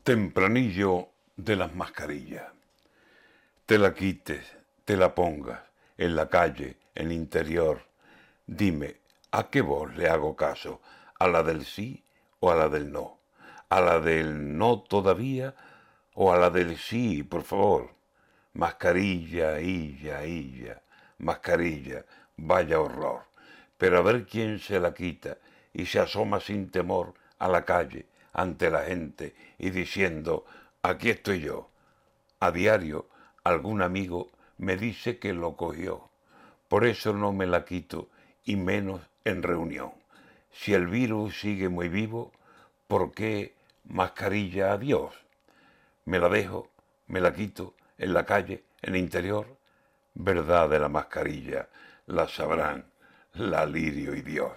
Tempranillo de las mascarillas. Te la quites, te la pongas, en la calle, en interior. Dime, ¿a qué voz le hago caso? ¿A la del sí o a la del no? ¿A la del no todavía o a la del sí, por favor? Mascarilla, illa, illa, mascarilla, vaya horror. Pero a ver quién se la quita y se asoma sin temor a la calle ante la gente y diciendo, aquí estoy yo. A diario algún amigo me dice que lo cogió. Por eso no me la quito y menos en reunión. Si el virus sigue muy vivo, ¿por qué mascarilla a Dios? Me la dejo, me la quito en la calle, en el interior. Verdad de la mascarilla, la sabrán la lirio y Dios.